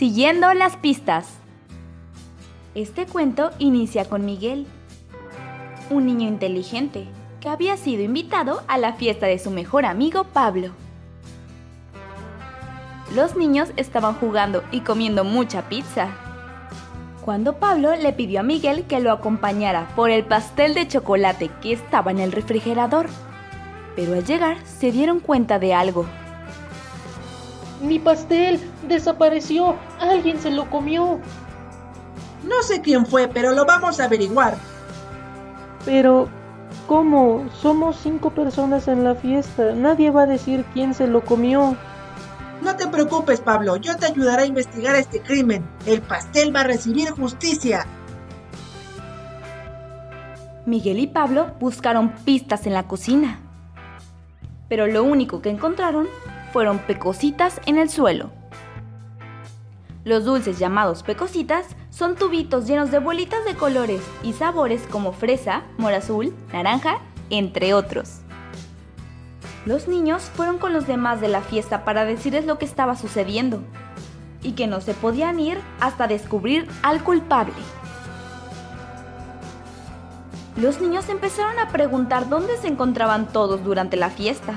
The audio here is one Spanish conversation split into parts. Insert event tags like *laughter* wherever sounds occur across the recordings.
Siguiendo las pistas. Este cuento inicia con Miguel, un niño inteligente que había sido invitado a la fiesta de su mejor amigo Pablo. Los niños estaban jugando y comiendo mucha pizza. Cuando Pablo le pidió a Miguel que lo acompañara por el pastel de chocolate que estaba en el refrigerador. Pero al llegar se dieron cuenta de algo. Mi pastel desapareció. Alguien se lo comió. No sé quién fue, pero lo vamos a averiguar. Pero, ¿cómo? Somos cinco personas en la fiesta. Nadie va a decir quién se lo comió. No te preocupes, Pablo. Yo te ayudaré a investigar este crimen. El pastel va a recibir justicia. Miguel y Pablo buscaron pistas en la cocina. Pero lo único que encontraron fueron pecositas en el suelo. Los dulces llamados pecositas son tubitos llenos de bolitas de colores y sabores como fresa, mora azul, naranja, entre otros. Los niños fueron con los demás de la fiesta para decirles lo que estaba sucediendo y que no se podían ir hasta descubrir al culpable. Los niños empezaron a preguntar dónde se encontraban todos durante la fiesta.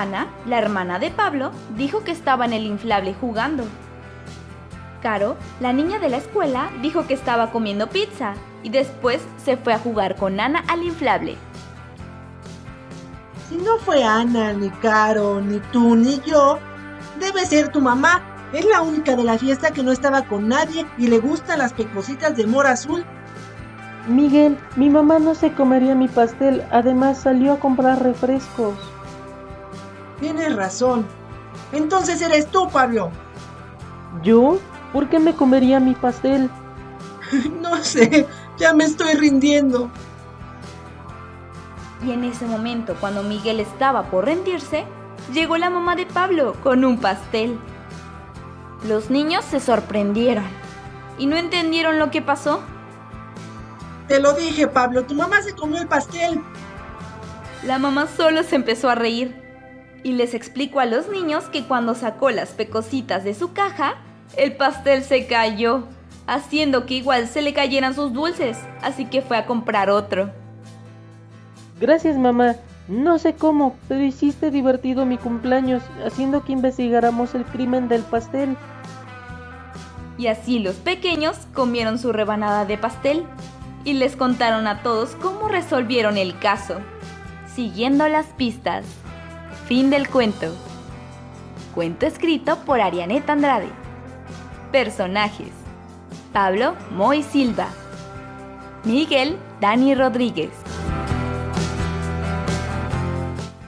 Ana, la hermana de Pablo, dijo que estaba en el inflable jugando. Caro, la niña de la escuela, dijo que estaba comiendo pizza y después se fue a jugar con Ana al inflable. Si no fue Ana, ni Caro, ni tú, ni yo, debe ser tu mamá. Es la única de la fiesta que no estaba con nadie y le gustan las pecositas de mora azul. Miguel, mi mamá no se comería mi pastel. Además salió a comprar refrescos. Tienes razón. Entonces eres tú, Pablo. ¿Yo? ¿Por qué me comería mi pastel? *laughs* no sé, ya me estoy rindiendo. Y en ese momento, cuando Miguel estaba por rendirse, llegó la mamá de Pablo con un pastel. Los niños se sorprendieron y no entendieron lo que pasó. Te lo dije, Pablo, tu mamá se comió el pastel. La mamá solo se empezó a reír y les explicó a los niños que cuando sacó las pecositas de su caja, el pastel se cayó, haciendo que igual se le cayeran sus dulces, así que fue a comprar otro. Gracias mamá. No sé cómo, pero hiciste divertido mi cumpleaños, haciendo que investigáramos el crimen del pastel. Y así los pequeños comieron su rebanada de pastel y les contaron a todos cómo resolvieron el caso, siguiendo las pistas. Fin del cuento. Cuento escrito por Arianeta Andrade. Personajes. Pablo Moy Silva. Miguel Dani Rodríguez.